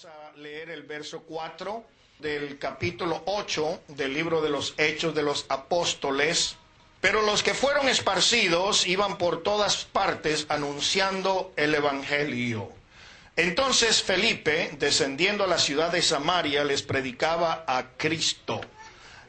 Vamos a leer el verso 4 del capítulo 8 del libro de los Hechos de los Apóstoles. Pero los que fueron esparcidos iban por todas partes anunciando el Evangelio. Entonces Felipe, descendiendo a la ciudad de Samaria, les predicaba a Cristo.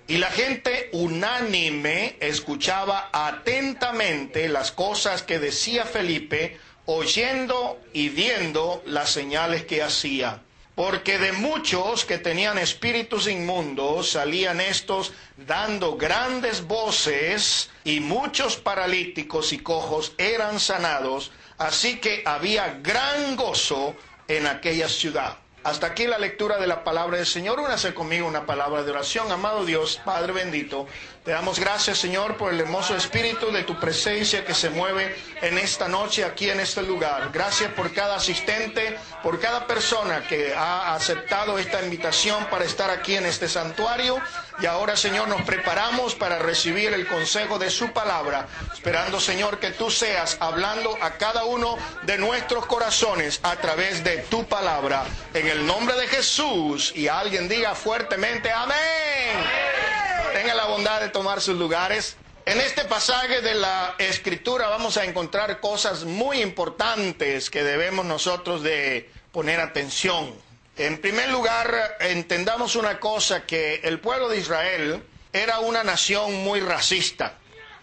Y la gente unánime escuchaba atentamente las cosas que decía Felipe, oyendo y viendo las señales que hacía. Porque de muchos que tenían espíritus inmundos salían estos dando grandes voces y muchos paralíticos y cojos eran sanados, así que había gran gozo en aquella ciudad. Hasta aquí la lectura de la palabra del Señor. Únase conmigo una palabra de oración. Amado Dios, Padre bendito, te damos gracias, Señor, por el hermoso espíritu de tu presencia que se mueve en esta noche aquí en este lugar. Gracias por cada asistente, por cada persona que ha aceptado esta invitación para estar aquí en este santuario. Y ahora, Señor, nos preparamos para recibir el consejo de su palabra, esperando, Señor, que tú seas hablando a cada uno de nuestros corazones a través de tu palabra. En el nombre de Jesús. Y alguien diga fuertemente, amén. Tenga la bondad de tomar sus lugares. En este pasaje de la escritura vamos a encontrar cosas muy importantes que debemos nosotros de poner atención. En primer lugar, entendamos una cosa, que el pueblo de Israel era una nación muy racista.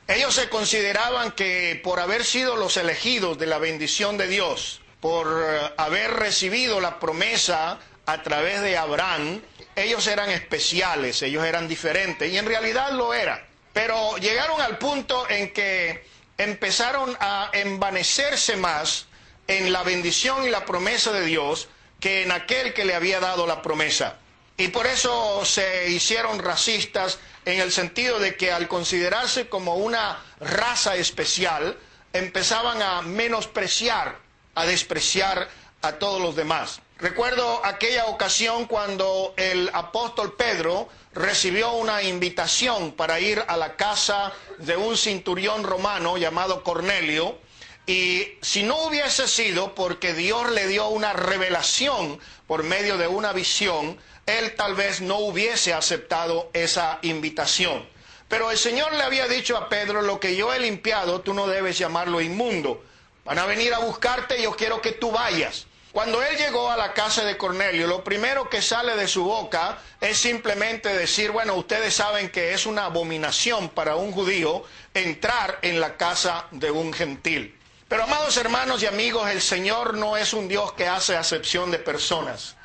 Ellos se consideraban que por haber sido los elegidos de la bendición de Dios, por haber recibido la promesa a través de Abraham, ellos eran especiales, ellos eran diferentes, y en realidad lo eran. Pero llegaron al punto en que empezaron a envanecerse más en la bendición y la promesa de Dios que en aquel que le había dado la promesa. Y por eso se hicieron racistas en el sentido de que al considerarse como una raza especial, empezaban a menospreciar, a despreciar a todos los demás. Recuerdo aquella ocasión cuando el apóstol Pedro recibió una invitación para ir a la casa de un cinturión romano llamado Cornelio, y si no hubiese sido porque Dios le dio una revelación por medio de una visión, él tal vez no hubiese aceptado esa invitación. Pero el Señor le había dicho a Pedro, lo que yo he limpiado, tú no debes llamarlo inmundo. Van a venir a buscarte, yo quiero que tú vayas. Cuando él llegó a la casa de Cornelio, lo primero que sale de su boca es simplemente decir, bueno, ustedes saben que es una abominación para un judío entrar en la casa de un gentil. Pero amados hermanos y amigos, el Señor no es un Dios que hace acepción de personas.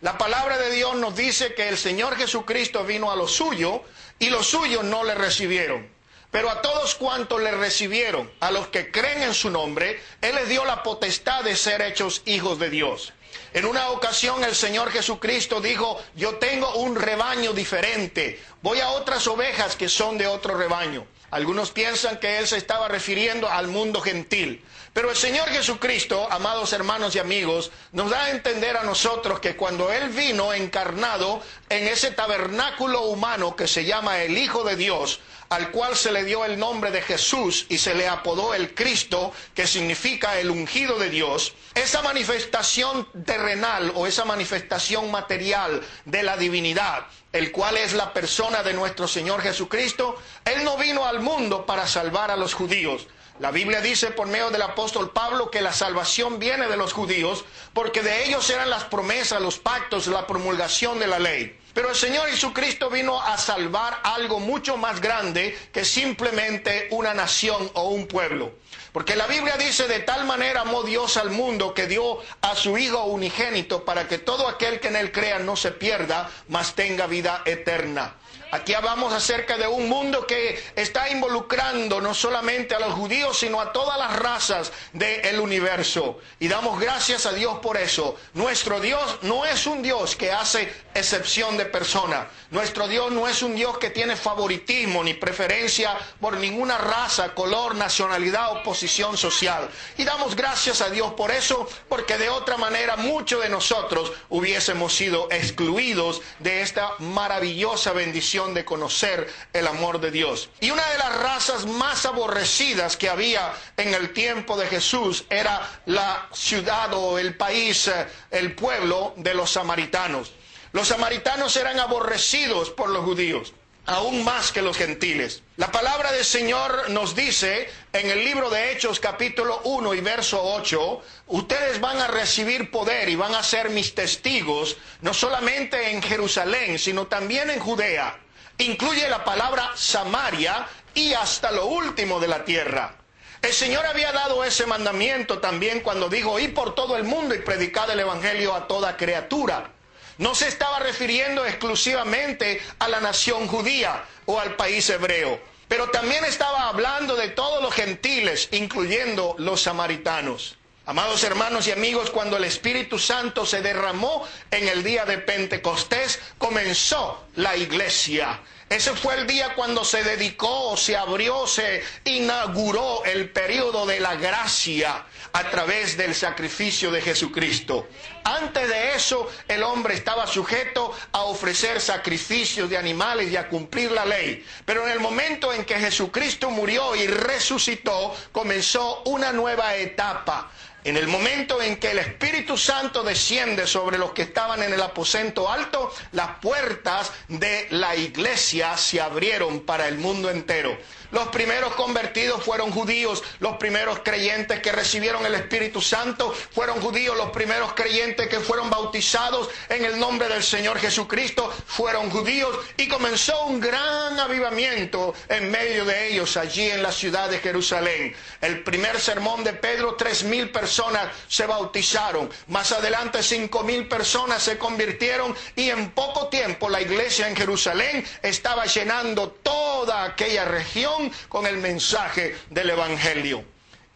La palabra de Dios nos dice que el Señor Jesucristo vino a lo suyo y los suyos no le recibieron. Pero a todos cuantos le recibieron, a los que creen en su nombre, Él les dio la potestad de ser hechos hijos de Dios. En una ocasión el Señor Jesucristo dijo, yo tengo un rebaño diferente, voy a otras ovejas que son de otro rebaño. Algunos piensan que Él se estaba refiriendo al mundo gentil. Pero el Señor Jesucristo, amados hermanos y amigos, nos da a entender a nosotros que cuando Él vino encarnado en ese tabernáculo humano que se llama el Hijo de Dios, al cual se le dio el nombre de Jesús y se le apodó el Cristo, que significa el ungido de Dios, esa manifestación terrenal o esa manifestación material de la divinidad, el cual es la persona de nuestro Señor Jesucristo, Él no vino al mundo para salvar a los judíos. La Biblia dice por medio del apóstol Pablo que la salvación viene de los judíos porque de ellos eran las promesas, los pactos, la promulgación de la ley. Pero el Señor Jesucristo vino a salvar algo mucho más grande que simplemente una nación o un pueblo. Porque la Biblia dice, de tal manera amó Dios al mundo que dio a su Hijo unigénito para que todo aquel que en él crea no se pierda, mas tenga vida eterna. Aquí hablamos acerca de un mundo que está involucrando no solamente a los judíos, sino a todas las razas del universo. Y damos gracias a Dios por eso. Nuestro Dios no es un Dios que hace excepción de personas. Nuestro Dios no es un Dios que tiene favoritismo ni preferencia por ninguna raza, color, nacionalidad o posición social. Y damos gracias a Dios por eso, porque de otra manera muchos de nosotros hubiésemos sido excluidos de esta maravillosa bendición de conocer el amor de Dios. Y una de las razas más aborrecidas que había en el tiempo de Jesús era la ciudad o el país, eh, el pueblo de los samaritanos. Los samaritanos eran aborrecidos por los judíos, aún más que los gentiles. La palabra del Señor nos dice en el libro de Hechos capítulo 1 y verso 8, ustedes van a recibir poder y van a ser mis testigos, no solamente en Jerusalén, sino también en Judea. Incluye la palabra Samaria y hasta lo último de la tierra. El Señor había dado ese mandamiento también cuando dijo, ir por todo el mundo y predicar el Evangelio a toda criatura. No se estaba refiriendo exclusivamente a la nación judía o al país hebreo, pero también estaba hablando de todos los gentiles, incluyendo los samaritanos. Amados hermanos y amigos, cuando el Espíritu Santo se derramó en el día de Pentecostés, comenzó la iglesia. Ese fue el día cuando se dedicó, se abrió, se inauguró el periodo de la gracia a través del sacrificio de Jesucristo. Antes de eso, el hombre estaba sujeto a ofrecer sacrificios de animales y a cumplir la ley. Pero en el momento en que Jesucristo murió y resucitó, comenzó una nueva etapa en el momento en que el Espíritu Santo desciende sobre los que estaban en el aposento alto, las puertas de la iglesia se abrieron para el mundo entero. Los primeros convertidos fueron judíos, los primeros creyentes que recibieron el Espíritu Santo fueron judíos, los primeros creyentes que fueron bautizados en el nombre del Señor Jesucristo fueron judíos y comenzó un gran avivamiento en medio de ellos allí en la ciudad de Jerusalén. El primer sermón de Pedro, tres mil personas se bautizaron, más adelante cinco mil personas se convirtieron y en poco tiempo la iglesia en Jerusalén estaba llenando toda aquella región con el mensaje del Evangelio.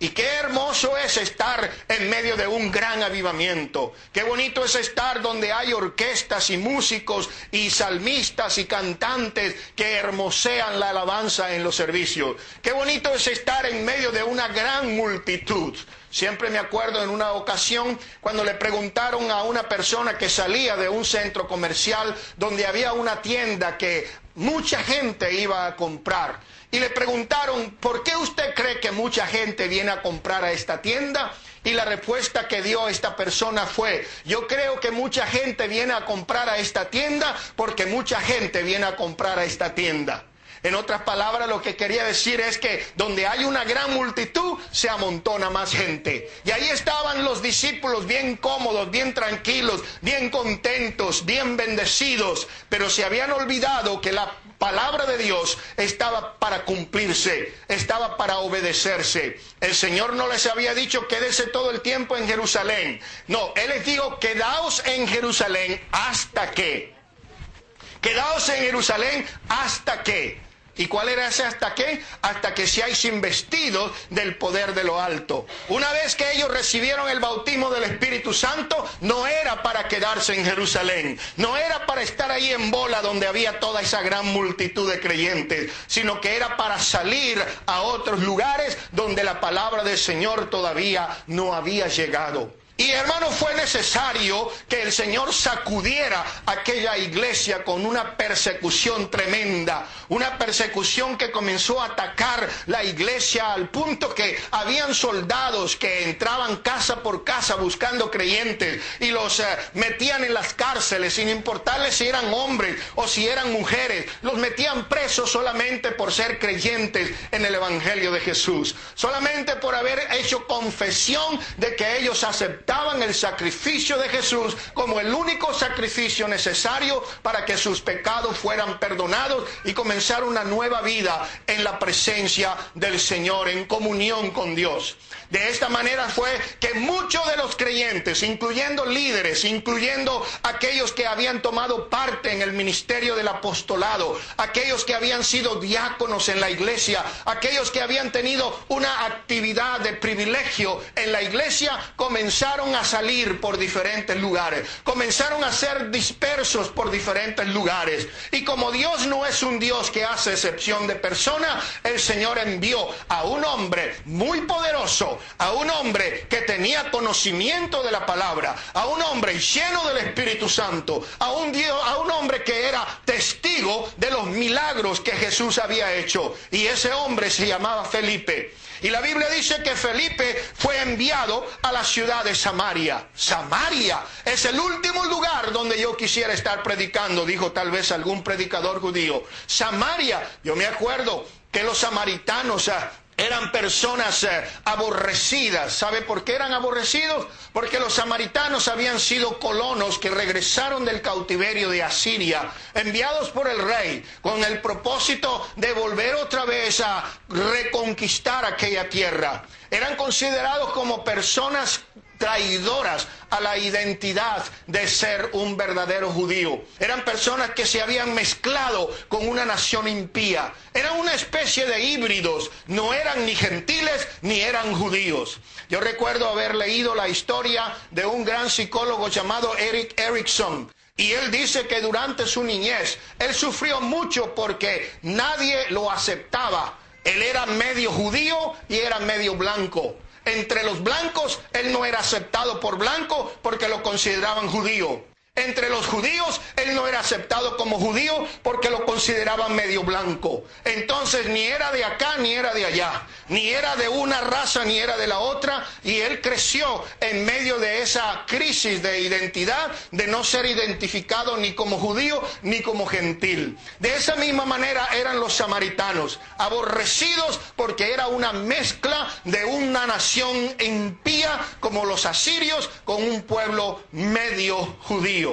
Y qué hermoso es estar en medio de un gran avivamiento. Qué bonito es estar donde hay orquestas y músicos y salmistas y cantantes que hermosean la alabanza en los servicios. Qué bonito es estar en medio de una gran multitud. Siempre me acuerdo en una ocasión cuando le preguntaron a una persona que salía de un centro comercial donde había una tienda que mucha gente iba a comprar y le preguntaron, ¿por qué usted cree que mucha gente viene a comprar a esta tienda? Y la respuesta que dio esta persona fue, yo creo que mucha gente viene a comprar a esta tienda porque mucha gente viene a comprar a esta tienda. En otras palabras, lo que quería decir es que donde hay una gran multitud, se amontona más gente. Y ahí estaban los discípulos bien cómodos, bien tranquilos, bien contentos, bien bendecidos, pero se habían olvidado que la palabra de Dios estaba para cumplirse, estaba para obedecerse. El Señor no les había dicho quédese todo el tiempo en Jerusalén. No, Él les dijo quedaos en Jerusalén hasta que. Quedaos en Jerusalén hasta que. ¿Y cuál era ese hasta qué? Hasta que seáis investidos del poder de lo alto. Una vez que ellos recibieron el bautismo del Espíritu Santo, no era para quedarse en Jerusalén, no era para estar ahí en bola donde había toda esa gran multitud de creyentes, sino que era para salir a otros lugares donde la palabra del Señor todavía no había llegado. Y hermano, fue necesario que el Señor sacudiera aquella iglesia con una persecución tremenda, una persecución que comenzó a atacar la iglesia al punto que habían soldados que entraban casa por casa buscando creyentes y los eh, metían en las cárceles sin importarles si eran hombres o si eran mujeres, los metían presos solamente por ser creyentes en el Evangelio de Jesús, solamente por haber hecho confesión de que ellos aceptaban aceptaban el sacrificio de Jesús como el único sacrificio necesario para que sus pecados fueran perdonados y comenzar una nueva vida en la presencia del Señor, en comunión con Dios. De esta manera fue que muchos de los creyentes, incluyendo líderes, incluyendo aquellos que habían tomado parte en el ministerio del apostolado, aquellos que habían sido diáconos en la iglesia, aquellos que habían tenido una actividad de privilegio en la iglesia, comenzaron a salir por diferentes lugares, comenzaron a ser dispersos por diferentes lugares. Y como Dios no es un Dios que hace excepción de persona, el Señor envió a un hombre muy poderoso, a un hombre que tenía conocimiento de la palabra, a un hombre lleno del Espíritu Santo, a un, Dios, a un hombre que era testigo de los milagros que Jesús había hecho. Y ese hombre se llamaba Felipe. Y la Biblia dice que Felipe fue enviado a la ciudad de Samaria. Samaria es el último lugar donde yo quisiera estar predicando, dijo tal vez algún predicador judío. Samaria, yo me acuerdo que los samaritanos eran personas eh, aborrecidas. ¿Sabe por qué eran aborrecidos? Porque los samaritanos habían sido colonos que regresaron del cautiverio de Asiria, enviados por el rey, con el propósito de volver otra vez a reconquistar aquella tierra. Eran considerados como personas traidoras a la identidad de ser un verdadero judío. Eran personas que se habían mezclado con una nación impía. Eran una especie de híbridos. No eran ni gentiles ni eran judíos. Yo recuerdo haber leído la historia de un gran psicólogo llamado Eric Erickson. Y él dice que durante su niñez él sufrió mucho porque nadie lo aceptaba. Él era medio judío y era medio blanco. Entre los blancos, él no era aceptado por blanco porque lo consideraban judío. Entre los judíos, él no era aceptado como judío porque lo consideraban medio blanco. Entonces ni era de acá ni era de allá, ni era de una raza ni era de la otra, y él creció en medio de esa crisis de identidad, de no ser identificado ni como judío ni como gentil. De esa misma manera eran los samaritanos, aborrecidos porque era una mezcla de una nación impía como los asirios con un pueblo medio judío.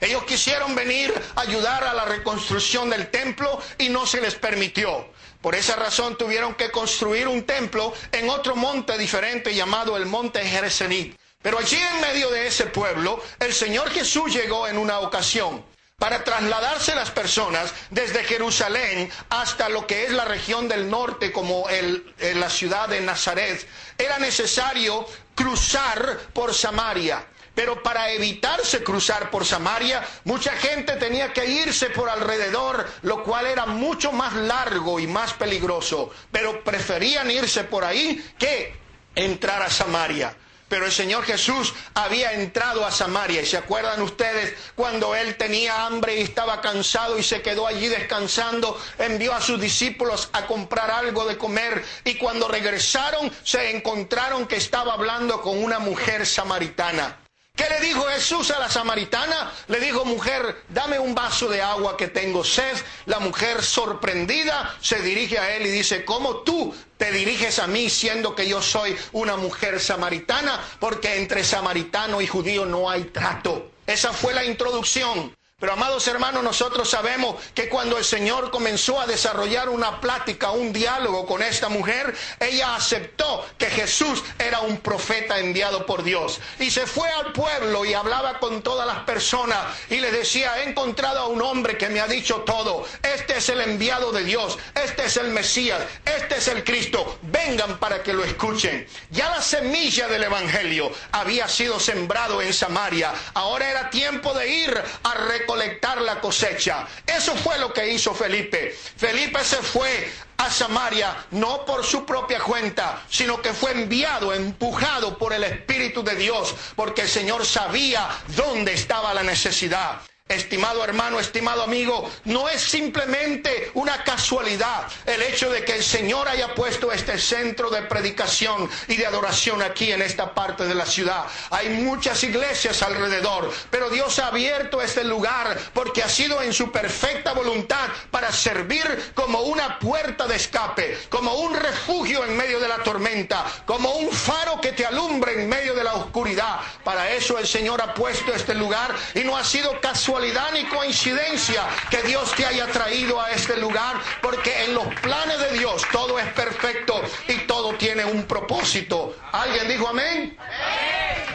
Ellos quisieron venir a ayudar a la reconstrucción del templo y no se les permitió. Por esa razón tuvieron que construir un templo en otro monte diferente llamado el monte Gerizim. Pero allí en medio de ese pueblo, el Señor Jesús llegó en una ocasión para trasladarse las personas desde Jerusalén hasta lo que es la región del norte, como el, la ciudad de Nazaret. Era necesario cruzar por Samaria. Pero para evitarse cruzar por Samaria, mucha gente tenía que irse por alrededor, lo cual era mucho más largo y más peligroso. Pero preferían irse por ahí que entrar a Samaria. Pero el Señor Jesús había entrado a Samaria. ¿Y se acuerdan ustedes cuando él tenía hambre y estaba cansado y se quedó allí descansando? Envió a sus discípulos a comprar algo de comer y cuando regresaron se encontraron que estaba hablando con una mujer samaritana. ¿Qué le dijo Jesús a la samaritana? Le dijo, mujer, dame un vaso de agua que tengo sed. La mujer sorprendida se dirige a él y dice, ¿cómo tú te diriges a mí siendo que yo soy una mujer samaritana? Porque entre samaritano y judío no hay trato. Esa fue la introducción. Pero amados hermanos, nosotros sabemos que cuando el Señor comenzó a desarrollar una plática, un diálogo con esta mujer, ella aceptó que Jesús era un profeta enviado por Dios. Y se fue al pueblo y hablaba con todas las personas y le decía, he encontrado a un hombre que me ha dicho todo. Este es el enviado de Dios, este es el Mesías, este es el Cristo. Vengan para que lo escuchen. Ya la semilla del Evangelio había sido sembrado en Samaria. Ahora era tiempo de ir a recolectar la cosecha. Eso fue lo que hizo Felipe. Felipe se fue a Samaria no por su propia cuenta, sino que fue enviado, empujado por el Espíritu de Dios, porque el Señor sabía dónde estaba la necesidad. Estimado hermano, estimado amigo, no es simplemente una casualidad el hecho de que el Señor haya puesto este centro de predicación y de adoración aquí en esta parte de la ciudad. Hay muchas iglesias alrededor, pero Dios ha abierto este lugar porque ha sido en su perfecta voluntad para servir como una puerta de escape, como un refugio en medio de la tormenta, como un faro que te alumbre en medio de la oscuridad. Para eso el Señor ha puesto este lugar y no ha sido casual ni coincidencia que Dios te haya traído a este lugar, porque en los planes de Dios todo es perfecto y todo tiene un propósito. ¿Alguien dijo amén?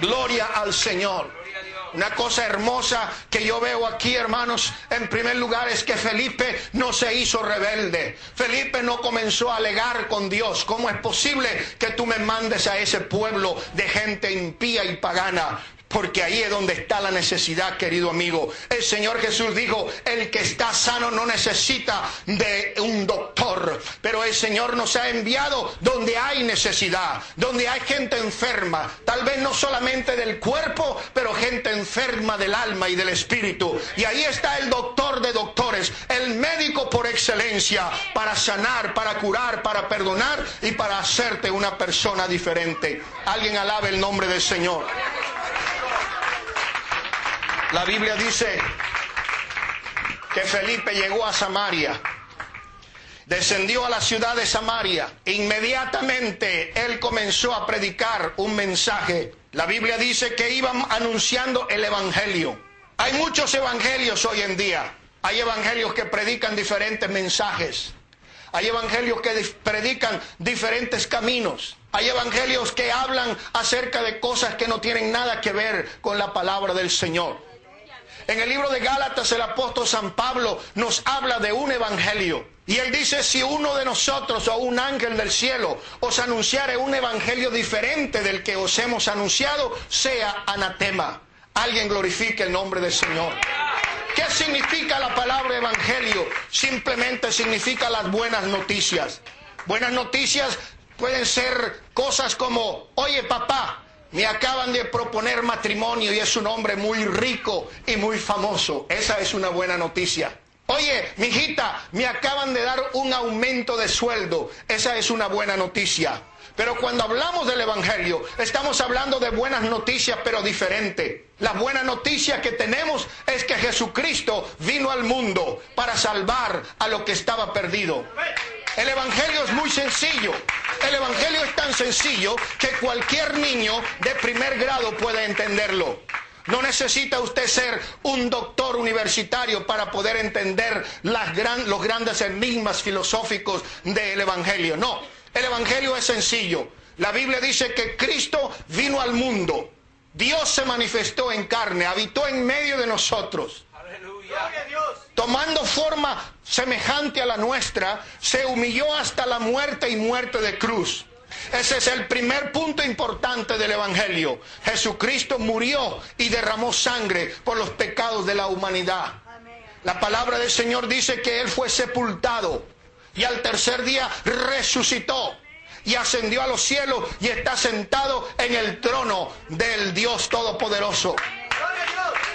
Gloria al Señor. Una cosa hermosa que yo veo aquí, hermanos, en primer lugar es que Felipe no se hizo rebelde. Felipe no comenzó a alegar con Dios. ¿Cómo es posible que tú me mandes a ese pueblo de gente impía y pagana? Porque ahí es donde está la necesidad, querido amigo. El Señor Jesús dijo, el que está sano no necesita de un doctor, pero el Señor nos ha enviado donde hay necesidad, donde hay gente enferma, tal vez no solamente del cuerpo, pero gente enferma del alma y del espíritu. Y ahí está el doctor de doctores, el médico por excelencia, para sanar, para curar, para perdonar y para hacerte una persona diferente. Alguien alabe el nombre del Señor. La Biblia dice que Felipe llegó a Samaria, descendió a la ciudad de Samaria, inmediatamente él comenzó a predicar un mensaje. La Biblia dice que iban anunciando el Evangelio. Hay muchos evangelios hoy en día. Hay evangelios que predican diferentes mensajes. Hay evangelios que predican diferentes caminos. Hay evangelios que hablan acerca de cosas que no tienen nada que ver con la palabra del Señor. En el libro de Gálatas el apóstol San Pablo nos habla de un evangelio. Y él dice, si uno de nosotros o un ángel del cielo os anunciare un evangelio diferente del que os hemos anunciado, sea anatema. Alguien glorifique el nombre del Señor. ¿Qué significa la palabra evangelio? Simplemente significa las buenas noticias. Buenas noticias pueden ser cosas como, oye papá, me acaban de proponer matrimonio y es un hombre muy rico y muy famoso. Esa es una buena noticia. Oye, mijita, me acaban de dar un aumento de sueldo. Esa es una buena noticia. Pero cuando hablamos del Evangelio, estamos hablando de buenas noticias, pero diferente. La buena noticia que tenemos es que Jesucristo vino al mundo para salvar a lo que estaba perdido. El Evangelio es muy sencillo. El Evangelio es tan sencillo que cualquier niño de primer grado puede entenderlo. No necesita usted ser un doctor universitario para poder entender los grandes enigmas filosóficos del Evangelio. No, el Evangelio es sencillo. La Biblia dice que Cristo vino al mundo. Dios se manifestó en carne, habitó en medio de nosotros. Tomando forma semejante a la nuestra, se humilló hasta la muerte y muerte de cruz. Ese es el primer punto importante del Evangelio. Jesucristo murió y derramó sangre por los pecados de la humanidad. La palabra del Señor dice que Él fue sepultado y al tercer día resucitó y ascendió a los cielos y está sentado en el trono del Dios Todopoderoso.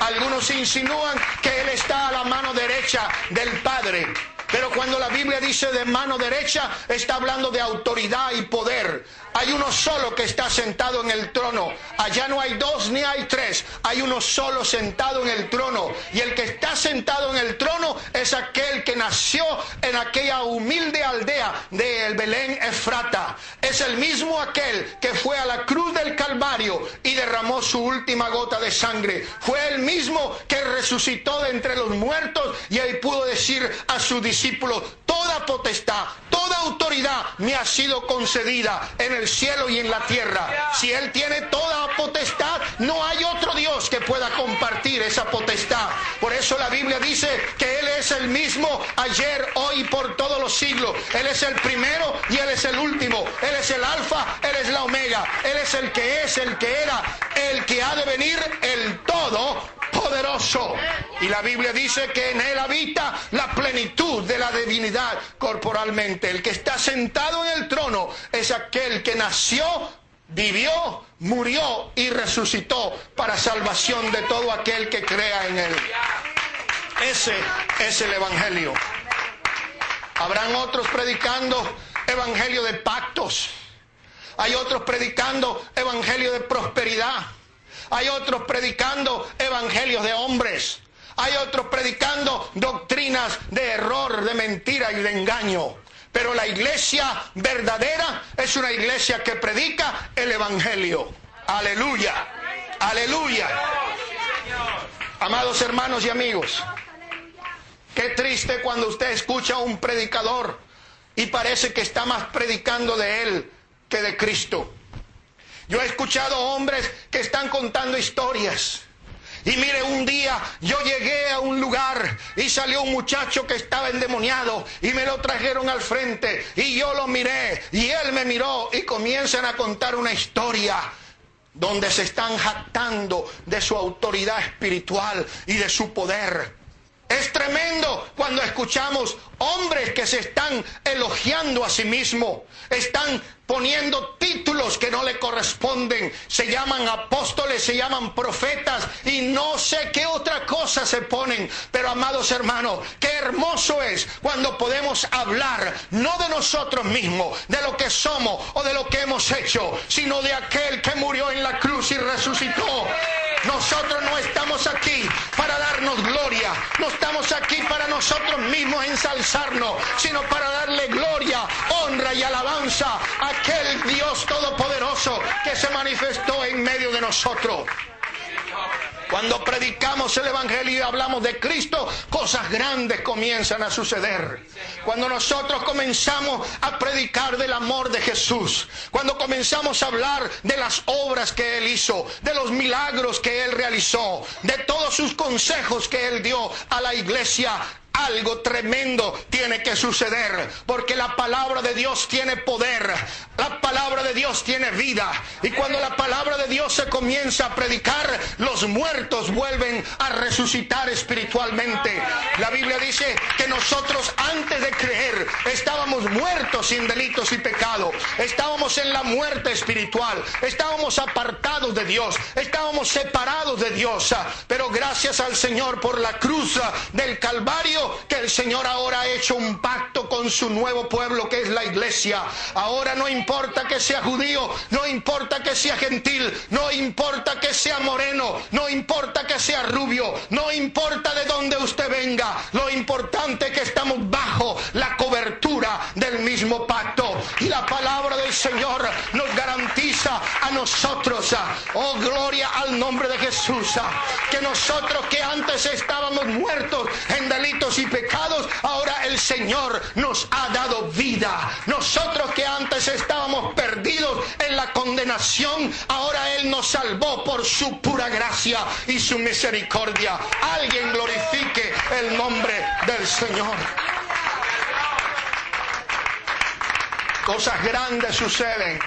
Algunos insinúan que Él está a la mano derecha del Padre. Pero cuando la Biblia dice de mano derecha, está hablando de autoridad y poder. Hay uno solo que está sentado en el trono. Allá no hay dos ni hay tres. Hay uno solo sentado en el trono. Y el que está sentado en el trono es aquel que nació en aquella humilde aldea de Belén Efrata. Es el mismo aquel que fue a la cruz del Calvario y derramó su última gota de sangre. Fue el mismo que resucitó de entre los muertos y ahí pudo decir a su discípulo, toda potestad, toda autoridad me ha sido concedida en el cielo y en la tierra. Si Él tiene toda potestad, no hay otro Dios que pueda compartir esa potestad. Por eso la Biblia dice que Él es el mismo ayer, hoy y por todos los siglos. Él es el primero y Él es el último. Él es el alfa, Él es la omega. Él es el que es, el que era, el que ha de venir, el todo poderoso. Y la Biblia dice que en él habita la plenitud de la divinidad corporalmente. El que está sentado en el trono es aquel que nació, vivió, murió y resucitó para salvación de todo aquel que crea en él. Ese es el Evangelio. Habrán otros predicando Evangelio de pactos. Hay otros predicando Evangelio de prosperidad. Hay otros predicando evangelios de hombres. Hay otros predicando doctrinas de error, de mentira y de engaño. Pero la iglesia verdadera es una iglesia que predica el Evangelio. Aleluya. Aleluya. Amados hermanos y amigos, qué triste cuando usted escucha a un predicador y parece que está más predicando de él que de Cristo. Yo he escuchado hombres que están contando historias Y mire, un día yo llegué a un lugar y salió un muchacho que estaba endemoniado y me lo trajeron al frente y yo lo miré y él me miró y comienzan a contar una historia donde se están jactando de su autoridad espiritual y de su poder. Es tremendo cuando escuchamos hombres que se están elogiando a sí mismos, están poniendo títulos que no le corresponden, se llaman apóstoles, se llaman profetas y no sé qué otra cosa se ponen. Pero amados hermanos, qué hermoso es cuando podemos hablar no de nosotros mismos, de lo que somos o de lo que hemos hecho, sino de aquel que murió en la cruz y resucitó. Nosotros no estamos aquí para darnos gloria, no estamos aquí para nosotros mismos ensalzarnos, sino para darle gloria, honra y alabanza a aquel Dios todopoderoso que se manifestó en medio de nosotros. Cuando predicamos el Evangelio y hablamos de Cristo, cosas grandes comienzan a suceder. Cuando nosotros comenzamos a predicar del amor de Jesús, cuando comenzamos a hablar de las obras que Él hizo, de los milagros que Él realizó, de todos sus consejos que Él dio a la iglesia, algo tremendo tiene que suceder, porque la palabra de Dios tiene poder, la palabra de Dios tiene vida, y cuando la palabra de Dios se comienza a predicar, los muertos vuelven a resucitar espiritualmente. La Biblia dice que nosotros antes de creer estábamos muertos sin delitos y pecados, estábamos en la muerte espiritual, estábamos apartados de Dios, estábamos separados de Dios, pero gracias al Señor por la cruz del Calvario, que el Señor ahora ha hecho un pacto con su nuevo pueblo que es la iglesia. Ahora no importa que sea judío, no importa que sea gentil, no importa que sea moreno, no importa que sea rubio, no importa de dónde usted venga, lo importante es que estamos bajo la cobertura del mismo pacto. Y la palabra del Señor nos garantiza a nosotros, oh gloria al nombre de Jesús, que nosotros que antes estábamos muertos en delitos y pecados, ahora el Señor nos ha dado vida. Nosotros que antes estábamos perdidos en la condenación, ahora Él nos salvó por su pura gracia y su misericordia. Alguien glorifique el nombre del Señor. Cosas grandes suceden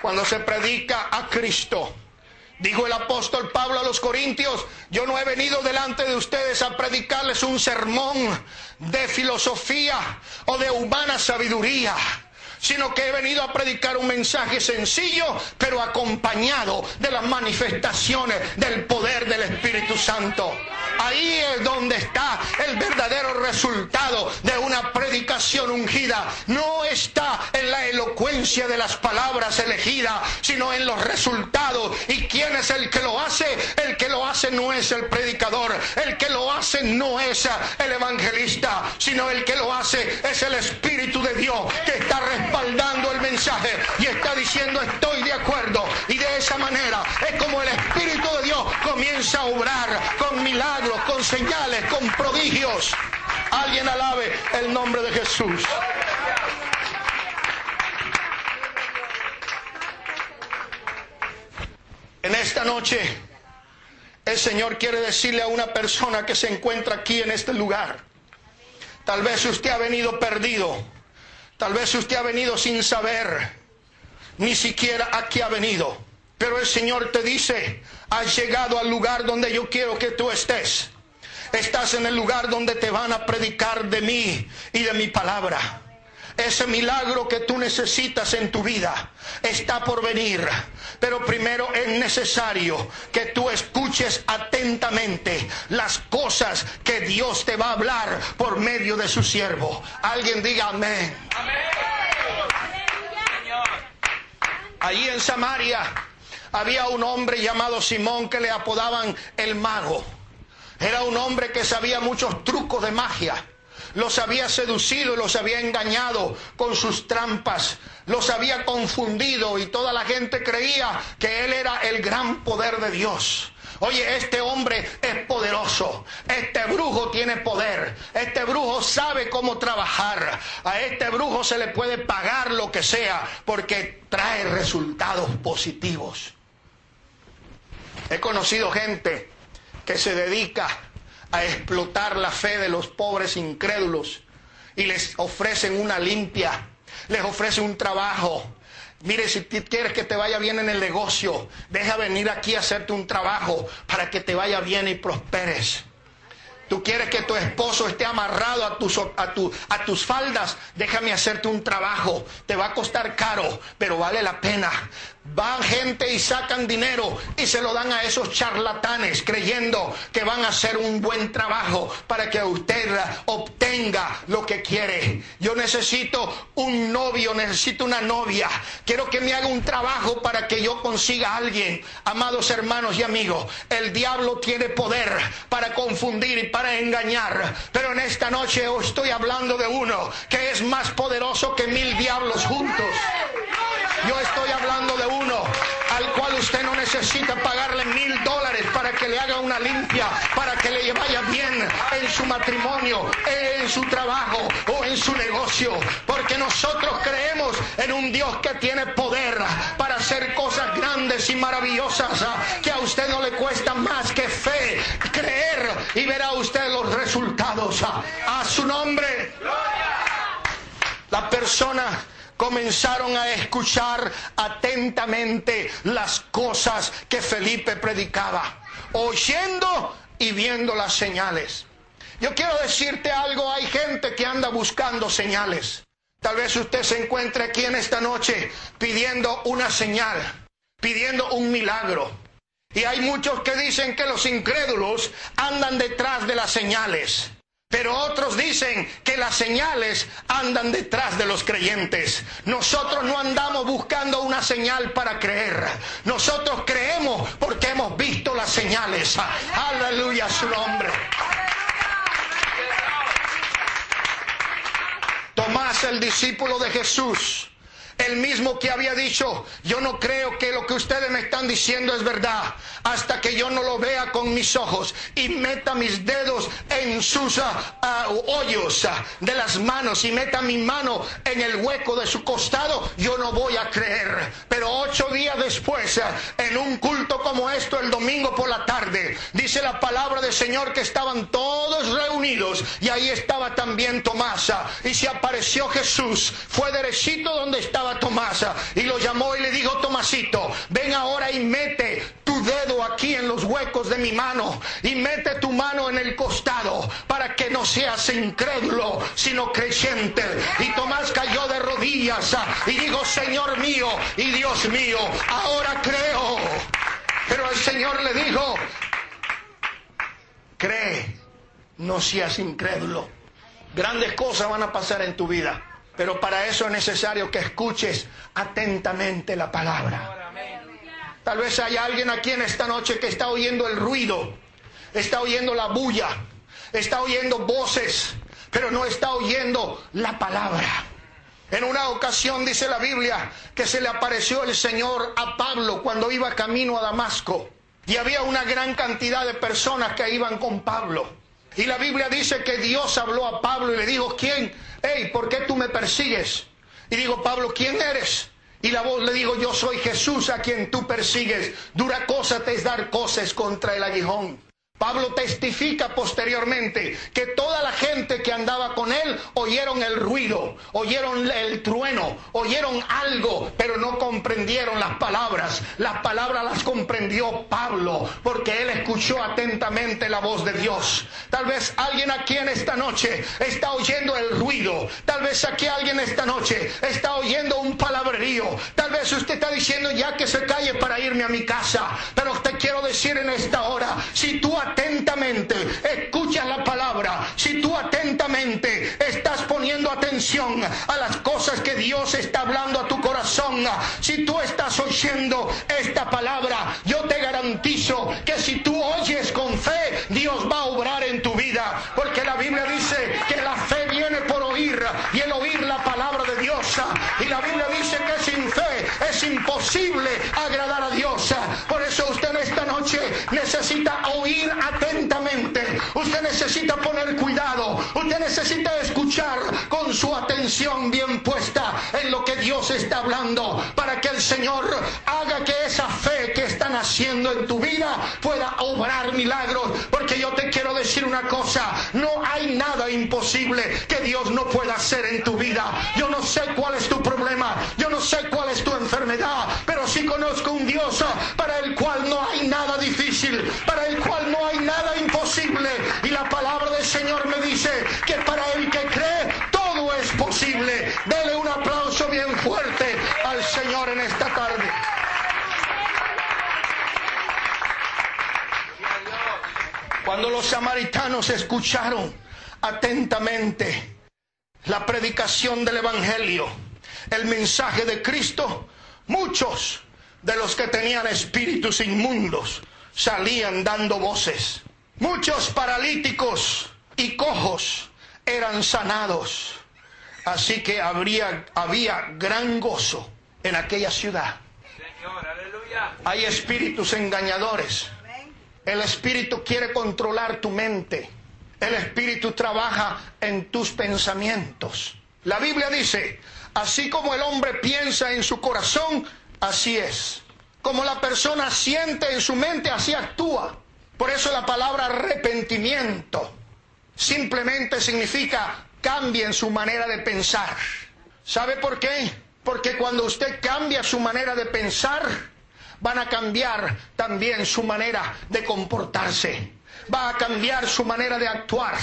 cuando se predica a Cristo. Dijo el apóstol Pablo a los Corintios, yo no he venido delante de ustedes a predicarles un sermón de filosofía o de humana sabiduría sino que he venido a predicar un mensaje sencillo, pero acompañado de las manifestaciones del poder del Espíritu Santo. Ahí es donde está el verdadero resultado de una predicación ungida. No está en la elocuencia de las palabras elegidas, sino en los resultados. ¿Y quién es el que lo hace? El que lo hace no es el predicador, el que lo hace no es el evangelista, sino el que lo hace es el Espíritu de Dios que está respaldando el mensaje y está diciendo estoy de acuerdo. Y de esa manera es como el Espíritu de Dios comienza a obrar con milagros con señales, con prodigios. Alguien alabe el nombre de Jesús. En esta noche, el Señor quiere decirle a una persona que se encuentra aquí en este lugar, tal vez usted ha venido perdido, tal vez usted ha venido sin saber ni siquiera aquí ha venido, pero el Señor te dice, has llegado al lugar donde yo quiero que tú estés. Estás en el lugar donde te van a predicar de mí y de mi palabra. Ese milagro que tú necesitas en tu vida está por venir. Pero primero es necesario que tú escuches atentamente las cosas que Dios te va a hablar por medio de su siervo. Alguien diga amén. Allí en Samaria había un hombre llamado Simón que le apodaban el mago. Era un hombre que sabía muchos trucos de magia. Los había seducido los había engañado con sus trampas. Los había confundido y toda la gente creía que él era el gran poder de Dios. Oye, este hombre es poderoso. Este brujo tiene poder. Este brujo sabe cómo trabajar. A este brujo se le puede pagar lo que sea porque trae resultados positivos. He conocido gente que se dedica a explotar la fe de los pobres incrédulos y les ofrecen una limpia, les ofrecen un trabajo. Mire, si quieres que te vaya bien en el negocio, deja venir aquí a hacerte un trabajo para que te vaya bien y prosperes. Tú quieres que tu esposo esté amarrado a tus, a, a tus faldas. Déjame hacerte un trabajo. Te va a costar caro, pero vale la pena. Van gente y sacan dinero y se lo dan a esos charlatanes creyendo que van a hacer un buen trabajo para que usted obtenga lo que quiere. Yo necesito un novio, necesito una novia. Quiero que me haga un trabajo para que yo consiga a alguien. Amados hermanos y amigos, el diablo tiene poder para confundir y para engañar. Pero en esta noche estoy hablando de uno que es más poderoso que mil diablos juntos. Yo estoy hablando de uno al cual usted no necesita pagarle mil dólares para que le haga una limpia, para que le vaya bien en su matrimonio, en su trabajo o en su negocio. Porque nosotros creemos en un Dios que tiene poder para hacer cosas grandes y maravillosas que a usted no le cuesta más que fe, creer y verá usted los resultados. A su nombre. La persona comenzaron a escuchar atentamente las cosas que Felipe predicaba, oyendo y viendo las señales. Yo quiero decirte algo, hay gente que anda buscando señales. Tal vez usted se encuentre aquí en esta noche pidiendo una señal, pidiendo un milagro. Y hay muchos que dicen que los incrédulos andan detrás de las señales. Pero otros dicen que las señales andan detrás de los creyentes. Nosotros no andamos buscando una señal para creer. Nosotros creemos porque hemos visto las señales. Aleluya su nombre. Tomás, el discípulo de Jesús, el mismo que había dicho, yo no creo que lo que ustedes me están diciendo es verdad, hasta que yo no lo vea con mis ojos y meta mis dedos en sus ah, ah, hoyos ah, de las manos y meta mi mano en el hueco de su costado, yo no voy a creer. Pero ocho días después, en un culto como esto, el domingo por la tarde, dice la palabra del Señor que estaban todos reunidos y ahí estaba también Tomás y se apareció Jesús, fue derechito donde estaba Tomás y lo llamó y le dijo, Tomasito, ven ahora y mete tu dedo aquí en los huecos de mi mano y mete tu mano en el costado para que no seas incrédulo, sino creyente. Y Tomás cayó de rodillas y dijo, Señor mío y Dios mío, ahora creo. Pero el Señor le dijo, cree, no seas incrédulo. Grandes cosas van a pasar en tu vida. Pero para eso es necesario que escuches atentamente la palabra. Tal vez hay alguien aquí en esta noche que está oyendo el ruido, está oyendo la bulla, está oyendo voces, pero no está oyendo la palabra. En una ocasión dice la Biblia que se le apareció el Señor a Pablo cuando iba camino a Damasco. Y había una gran cantidad de personas que iban con Pablo. Y la Biblia dice que Dios habló a Pablo y le dijo, ¿quién? Hey, ¿por qué tú me persigues? Y digo, Pablo, ¿quién eres? Y la voz le digo, yo soy Jesús a quien tú persigues. Dura cosa te es dar cosas contra el aguijón. Pablo testifica posteriormente que toda la gente que andaba con él oyeron el ruido, oyeron el trueno, oyeron algo, pero no comprendieron las palabras. Las palabras las comprendió Pablo porque él escuchó atentamente la voz de Dios. Tal vez alguien aquí en esta noche está oyendo el ruido. Tal vez aquí alguien esta noche está oyendo un palabrerío. Tal vez usted está diciendo ya que se calle para irme a mi casa. Pero te quiero decir en esta hora, si tú atentamente escuchas la palabra, si tú atentamente estás poniendo atención a las cosas que Dios está hablando a tu corazón, si tú estás oyendo esta palabra, yo te garantizo que si tú oyes con fe, Dios va a obrar en tu vida, porque la Biblia dice que y oír imposible agradar a Dios. Por eso usted esta noche necesita oír atentamente. Usted necesita poner cuidado. Usted necesita escuchar con su atención bien puesta en lo que Dios está hablando para que el Señor haga que esa fe que están haciendo en tu vida pueda obrar milagros. Porque yo te quiero decir una cosa, no hay nada imposible que Dios no pueda hacer en tu vida. Yo no sé cuál es tu problema, yo no sé cuál es tu enfermedad, pero sí conozco un Dios para el cual no hay nada difícil, para el cual no hay nada imposible. Y la palabra del Señor me dice que para el que cree todo es posible. Dele un aplauso bien fuerte al Señor en esta tarde. Cuando los samaritanos escucharon atentamente la predicación del Evangelio, el mensaje de Cristo, muchos de los que tenían espíritus inmundos salían dando voces. Muchos paralíticos y cojos eran sanados. Así que habría, había gran gozo en aquella ciudad. Hay espíritus engañadores. El espíritu quiere controlar tu mente. El espíritu trabaja en tus pensamientos. La Biblia dice, así como el hombre piensa en su corazón, así es. Como la persona siente en su mente, así actúa. Por eso la palabra arrepentimiento simplemente significa cambien su manera de pensar. ¿Sabe por qué? Porque cuando usted cambia su manera de pensar, van a cambiar también su manera de comportarse. Va a cambiar su manera de actuar.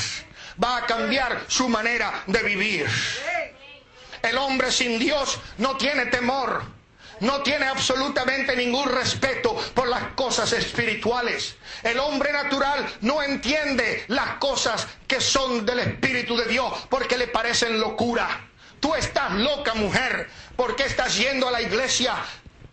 Va a cambiar su manera de vivir. El hombre sin Dios no tiene temor no tiene absolutamente ningún respeto por las cosas espirituales. El hombre natural no entiende las cosas que son del Espíritu de Dios porque le parecen locura. Tú estás loca, mujer. ¿Por qué estás yendo a la iglesia?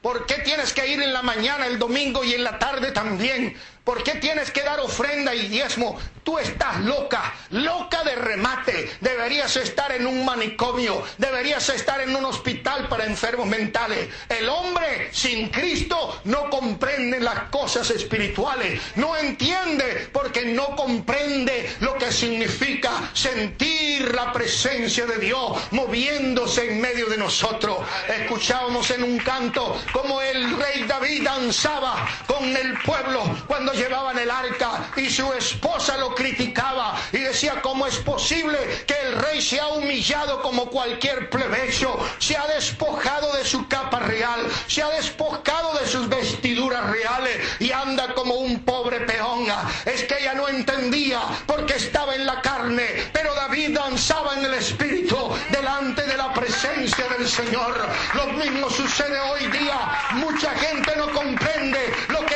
¿Por qué tienes que ir en la mañana, el domingo y en la tarde también? ¿Por qué tienes que dar ofrenda y diezmo? Tú estás loca, loca de remate. Deberías estar en un manicomio, deberías estar en un hospital para enfermos mentales. El hombre sin Cristo no comprende las cosas espirituales, no entiende porque no comprende lo que significa sentir la presencia de Dios moviéndose en medio de nosotros. Escuchábamos en un canto como el rey David danzaba con el pueblo cuando llevaban el arca y su esposa lo criticaba y decía, ¿cómo es posible que el rey se ha humillado como cualquier plebeyo? Se ha despojado de su capa real, se ha despojado de sus vestiduras reales y anda como un pobre peonga. Es que ella no entendía porque estaba en la carne, pero David danzaba en el espíritu delante de la presencia del Señor. Lo mismo sucede hoy día. Mucha gente no comprende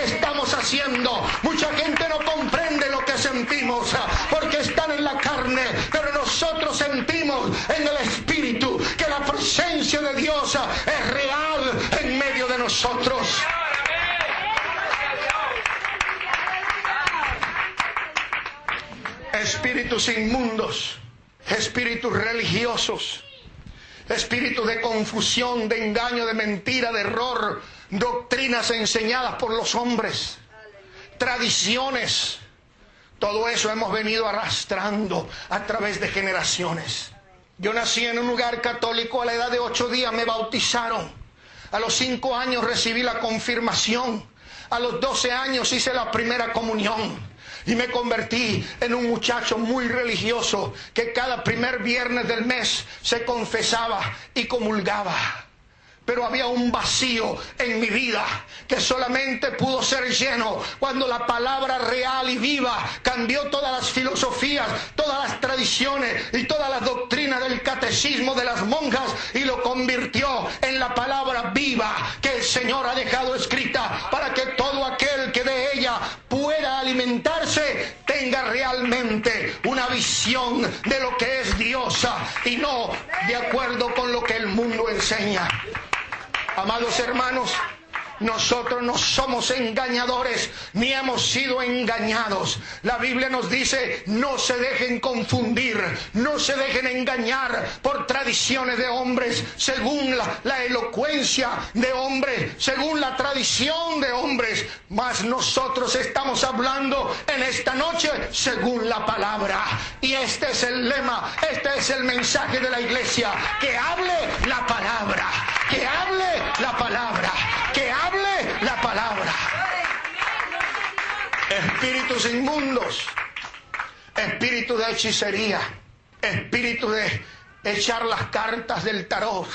estamos haciendo. Mucha gente no comprende lo que sentimos porque están en la carne, pero nosotros sentimos en el Espíritu que la presencia de Dios es real en medio de nosotros. Espíritus inmundos, espíritus religiosos, espíritus de confusión, de engaño, de mentira, de error, doctrinas enseñadas por los hombres tradiciones. Todo eso hemos venido arrastrando a través de generaciones. Yo nací en un lugar católico a la edad de ocho días, me bautizaron. A los cinco años recibí la confirmación. A los doce años hice la primera comunión. Y me convertí en un muchacho muy religioso que cada primer viernes del mes se confesaba y comulgaba pero había un vacío en mi vida que solamente pudo ser lleno cuando la palabra real y viva cambió todas las filosofías, todas las tradiciones y todas las doctrinas del catecismo de las monjas y lo convirtió en la palabra viva que el Señor ha dejado escrita para que todo aquel que de ella pueda alimentarse tenga realmente una visión de lo que es diosa y no de acuerdo con lo que el mundo enseña. Amados hermanos, Nosotros no somos engañadores ni hemos sido engañados. La Biblia nos dice, no se dejen confundir, no se dejen engañar por tradiciones de hombres, según la, elocuencia de hombres, según la tradición de hombres. Mas nosotros estamos hablando en esta noche según la palabra. Y este es el lema, este es el mensaje de la iglesia, que hable la palabra, que hable la palabra, que hable la palabra. Espíritus inmundos, espíritu de hechicería, espíritu de echar las cartas del tarot,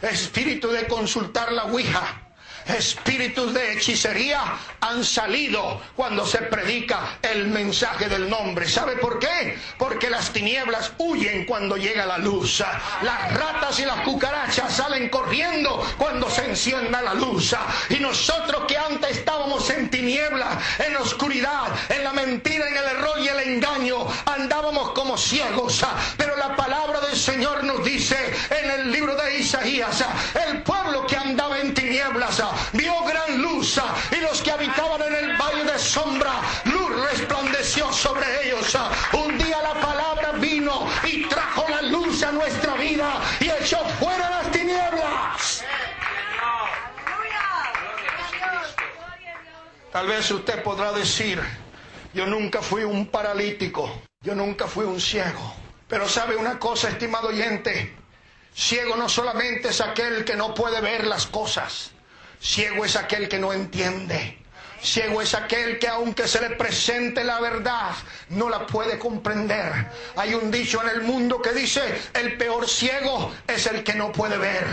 espíritu de consultar la Ouija espíritus de hechicería han salido cuando se predica el mensaje del nombre. ¿Sabe por qué? Porque las tinieblas huyen cuando llega la luz. Las ratas y las cucarachas salen corriendo cuando se encienda la luz. Y nosotros que antes estábamos en tinieblas, en oscuridad, en la mentira, en el error y el engaño, andábamos como ciegos. Pero la palabra del Señor nos dice en el libro de Isaías, el pueblo que andaba en tinieblas vio gran luz y los que habitaban en el valle de sombra, luz resplandeció sobre ellos. Un día la palabra vino y trajo la luz a nuestra vida y echó fuera las tinieblas. Tal vez usted podrá decir, yo nunca fui un paralítico, yo nunca fui un ciego. Pero sabe una cosa, estimado oyente, ciego no solamente es aquel que no puede ver las cosas, Ciego es aquel que no entiende. Ciego es aquel que aunque se le presente la verdad, no la puede comprender. Hay un dicho en el mundo que dice, el peor ciego es el que no puede ver.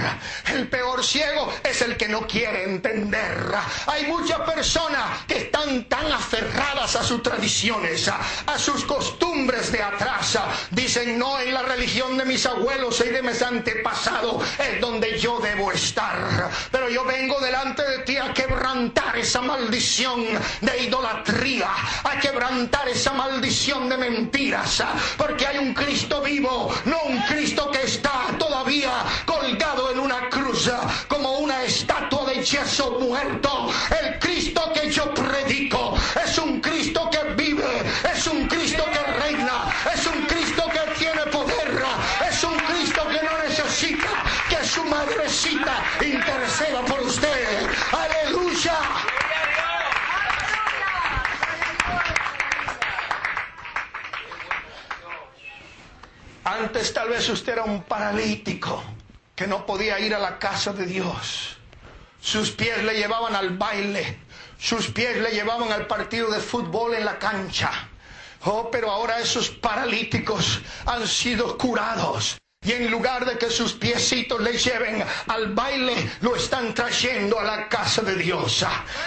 El peor ciego es el que no quiere entender. Hay muchas personas que están tan aferradas a sus tradiciones, a sus costumbres de atrás. Dicen, no, en la religión de mis abuelos y de mis antepasados es donde yo debo estar. Pero yo vengo delante de ti a quebrantar esa maldición de idolatría, a quebrantar esa maldición de mentiras, porque hay un Cristo vivo, no un Cristo que está todavía colgado en una cruz como una estatua de yeso muerto. El Cristo que yo predico es un Cristo que vive, es un Cristo que reina, es un Cristo que tiene poder, es un Cristo que no necesita que su madrecita interceda por usted. Aleluya. Antes tal vez usted era un paralítico que no podía ir a la casa de Dios. Sus pies le llevaban al baile, sus pies le llevaban al partido de fútbol en la cancha. Oh, pero ahora esos paralíticos han sido curados. Y en lugar de que sus piecitos le lleven al baile, lo están trayendo a la casa de Dios.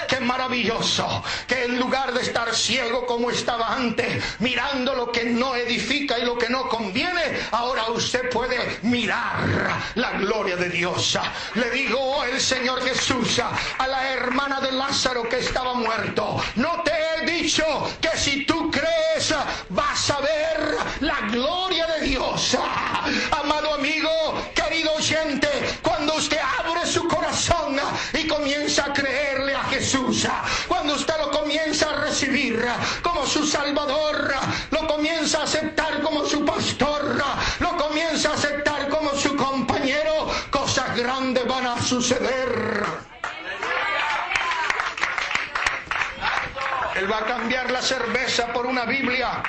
Qué maravilloso que en lugar de estar ciego como estaba antes, mirando lo que no edifica y lo que no conviene, ahora usted puede mirar la gloria de Dios. Le digo oh, el Señor Jesús a la hermana de Lázaro que estaba muerto, no te he dicho que si tú crees vas a ver la gloria amado amigo, querido oyente, cuando usted abre su corazón y comienza a creerle a Jesús, cuando usted lo comienza a recibir como su Salvador, lo comienza a aceptar como su pastor, lo comienza a aceptar como su compañero, cosas grandes van a suceder. Él va a cambiar la cerveza por una Biblia.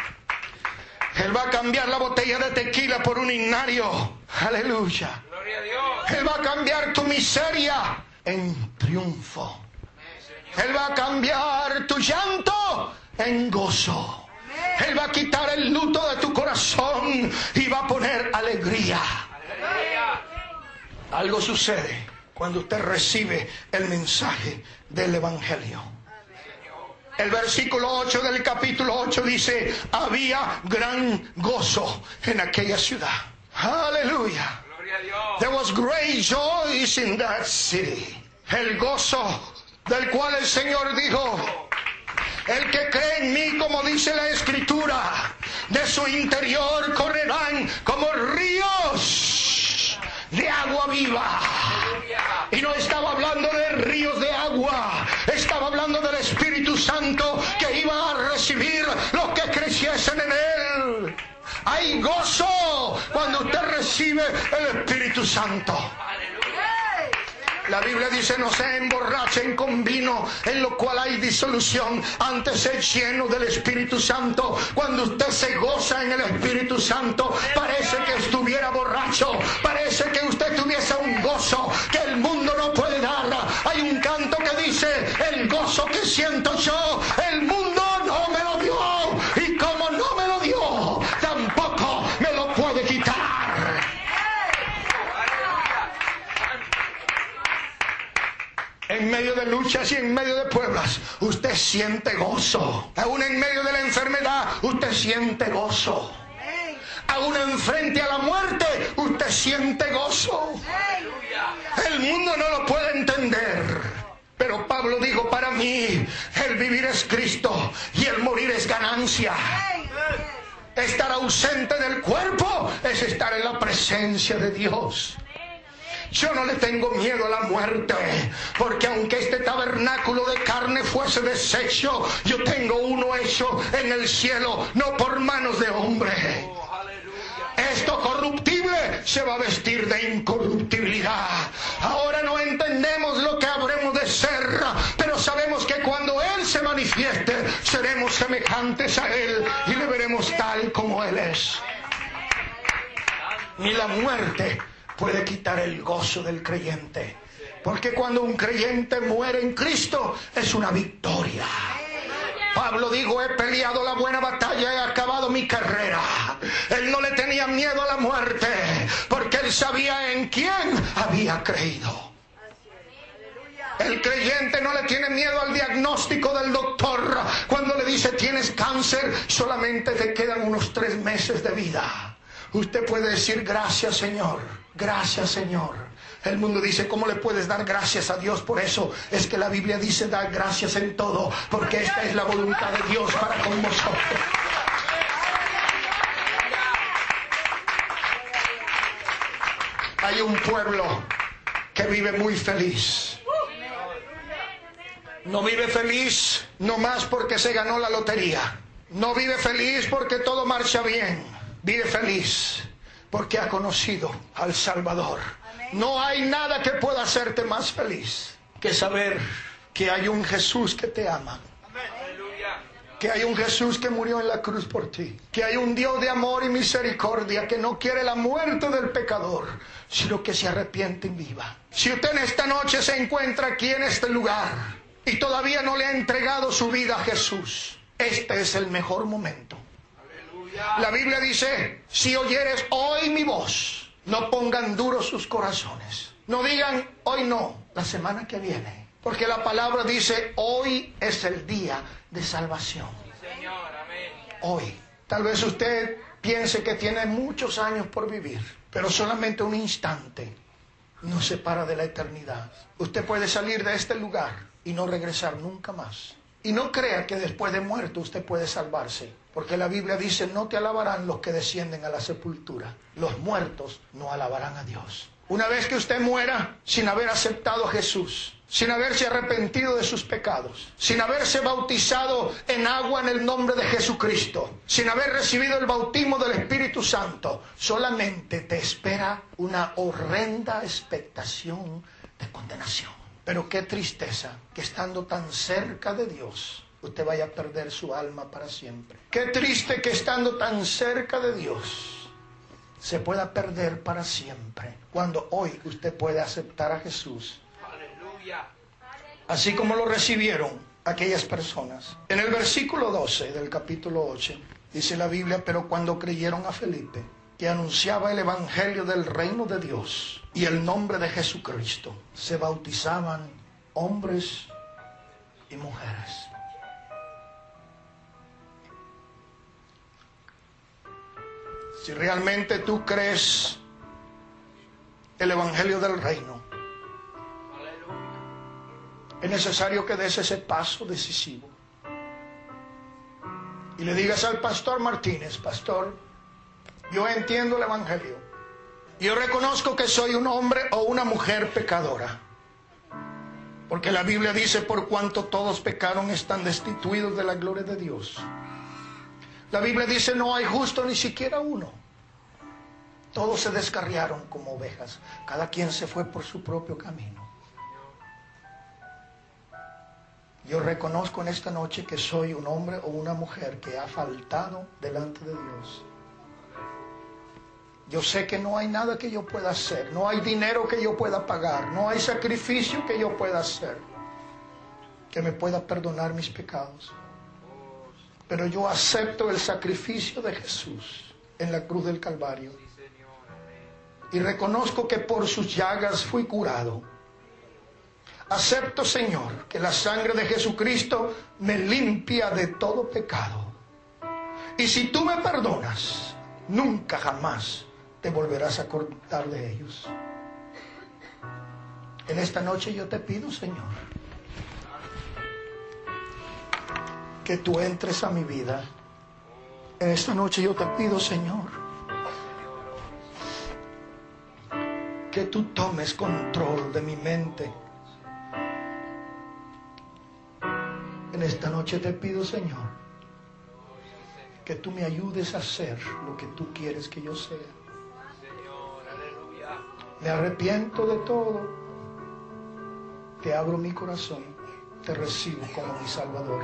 Él va a cambiar la botella de tequila por un ignario. Aleluya. Él va a cambiar tu miseria en triunfo. Él va a cambiar tu llanto en gozo. Él va a quitar el luto de tu corazón y va a poner alegría. Algo sucede cuando usted recibe el mensaje del Evangelio. El versículo 8 del capítulo 8 dice, había gran gozo en aquella ciudad. Aleluya. There was great joy in that city. El gozo del cual el Señor dijo, el que cree en mí, como dice la escritura, de su interior correrán como ríos de agua viva. Y no estaba hablando de ríos de agua Santo que iba a recibir los que creciesen en Él. Hay gozo cuando usted recibe el Espíritu Santo. La Biblia dice, no se emborrachen con vino, en lo cual hay disolución, antes ser lleno del Espíritu Santo. Cuando usted se goza en el Espíritu Santo, parece que estuviera borracho, parece que usted tuviese un gozo que el mundo no puede dar. Hay un canto que dice, el gozo que siento yo, el mundo en medio de luchas y en medio de pruebas, usted siente gozo. Aún en medio de la enfermedad, usted siente gozo. Aún enfrente a la muerte, usted siente gozo. El mundo no lo puede entender. Pero Pablo dijo, para mí el vivir es Cristo y el morir es ganancia. Estar ausente del cuerpo es estar en la presencia de Dios. Yo no le tengo miedo a la muerte, porque aunque este tabernáculo de carne fuese deshecho, yo tengo uno hecho en el cielo, no por manos de hombre. Esto corruptible se va a vestir de incorruptibilidad. Ahora no entendemos lo que habremos de ser, pero sabemos que cuando Él se manifieste, seremos semejantes a Él y le veremos tal como Él es. Ni la muerte puede quitar el gozo del creyente. Porque cuando un creyente muere en Cristo es una victoria. Pablo dijo, he peleado la buena batalla, he acabado mi carrera. Él no le tenía miedo a la muerte, porque él sabía en quién había creído. El creyente no le tiene miedo al diagnóstico del doctor cuando le dice tienes cáncer, solamente te quedan unos tres meses de vida. Usted puede decir gracias Señor, gracias Señor. El mundo dice, ¿cómo le puedes dar gracias a Dios por eso? Es que la Biblia dice, dar gracias en todo, porque esta es la voluntad de Dios para con nosotros. Hay un pueblo que vive muy feliz. No vive feliz no más porque se ganó la lotería. No vive feliz porque todo marcha bien Vive feliz porque ha conocido al Salvador. No hay nada que pueda hacerte más feliz que saber que hay un Jesús que te ama. Que hay un Jesús que murió en la cruz por ti. Que hay un Dios de amor y misericordia que no quiere la muerte del pecador, sino que se arrepiente y viva. Si usted en esta noche se encuentra aquí en este lugar y todavía no le ha entregado su vida a Jesús, este es el mejor momento la Biblia dice, si oyeres hoy mi voz, no pongan duros sus corazones. No digan, hoy no, la semana que viene. Porque la palabra dice, hoy es el día de salvación. Hoy. Tal vez usted piense que tiene muchos años por vivir, pero solamente un instante nos separa de la eternidad. Usted puede salir de este lugar y no regresar nunca más. Y no crea que después de muerto usted puede salvarse, porque la Biblia dice, no te alabarán los que descienden a la sepultura, los muertos no alabarán a Dios. Una vez que usted muera sin haber aceptado a Jesús, sin haberse arrepentido de sus pecados, sin haberse bautizado en agua en el nombre de Jesucristo, sin haber recibido el bautismo del Espíritu Santo, solamente te espera una horrenda expectación de condenación. Pero qué tristeza que estando tan cerca de Dios, usted vaya a perder su alma para siempre. Qué triste que estando tan cerca de Dios, se pueda perder para siempre. Cuando hoy usted puede aceptar a Jesús. Aleluya. Así como lo recibieron aquellas personas. En el versículo 12 del capítulo 8 dice la Biblia, pero cuando creyeron a Felipe, que anunciaba el Evangelio del reino de Dios y el nombre de Jesucristo, se bautizaban hombres y mujeres. Si realmente tú crees el Evangelio del reino, es necesario que des ese paso decisivo y le digas al pastor Martínez, pastor, yo entiendo el Evangelio. Yo reconozco que soy un hombre o una mujer pecadora. Porque la Biblia dice, por cuanto todos pecaron, están destituidos de la gloria de Dios. La Biblia dice, no hay justo ni siquiera uno. Todos se descarriaron como ovejas. Cada quien se fue por su propio camino. Yo reconozco en esta noche que soy un hombre o una mujer que ha faltado delante de Dios. Yo sé que no hay nada que yo pueda hacer, no hay dinero que yo pueda pagar, no hay sacrificio que yo pueda hacer que me pueda perdonar mis pecados. Pero yo acepto el sacrificio de Jesús en la cruz del Calvario. Y reconozco que por sus llagas fui curado. Acepto, Señor, que la sangre de Jesucristo me limpia de todo pecado. Y si tú me perdonas, nunca jamás te volverás a acordar de ellos. En esta noche yo te pido, Señor, que tú entres a mi vida. En esta noche yo te pido, Señor, que tú tomes control de mi mente. En esta noche te pido, Señor, que tú me ayudes a hacer lo que tú quieres que yo sea. Me arrepiento de todo. Te abro mi corazón. Te recibo como mi Salvador.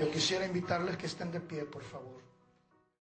Yo quisiera invitarles que estén de pie, por favor.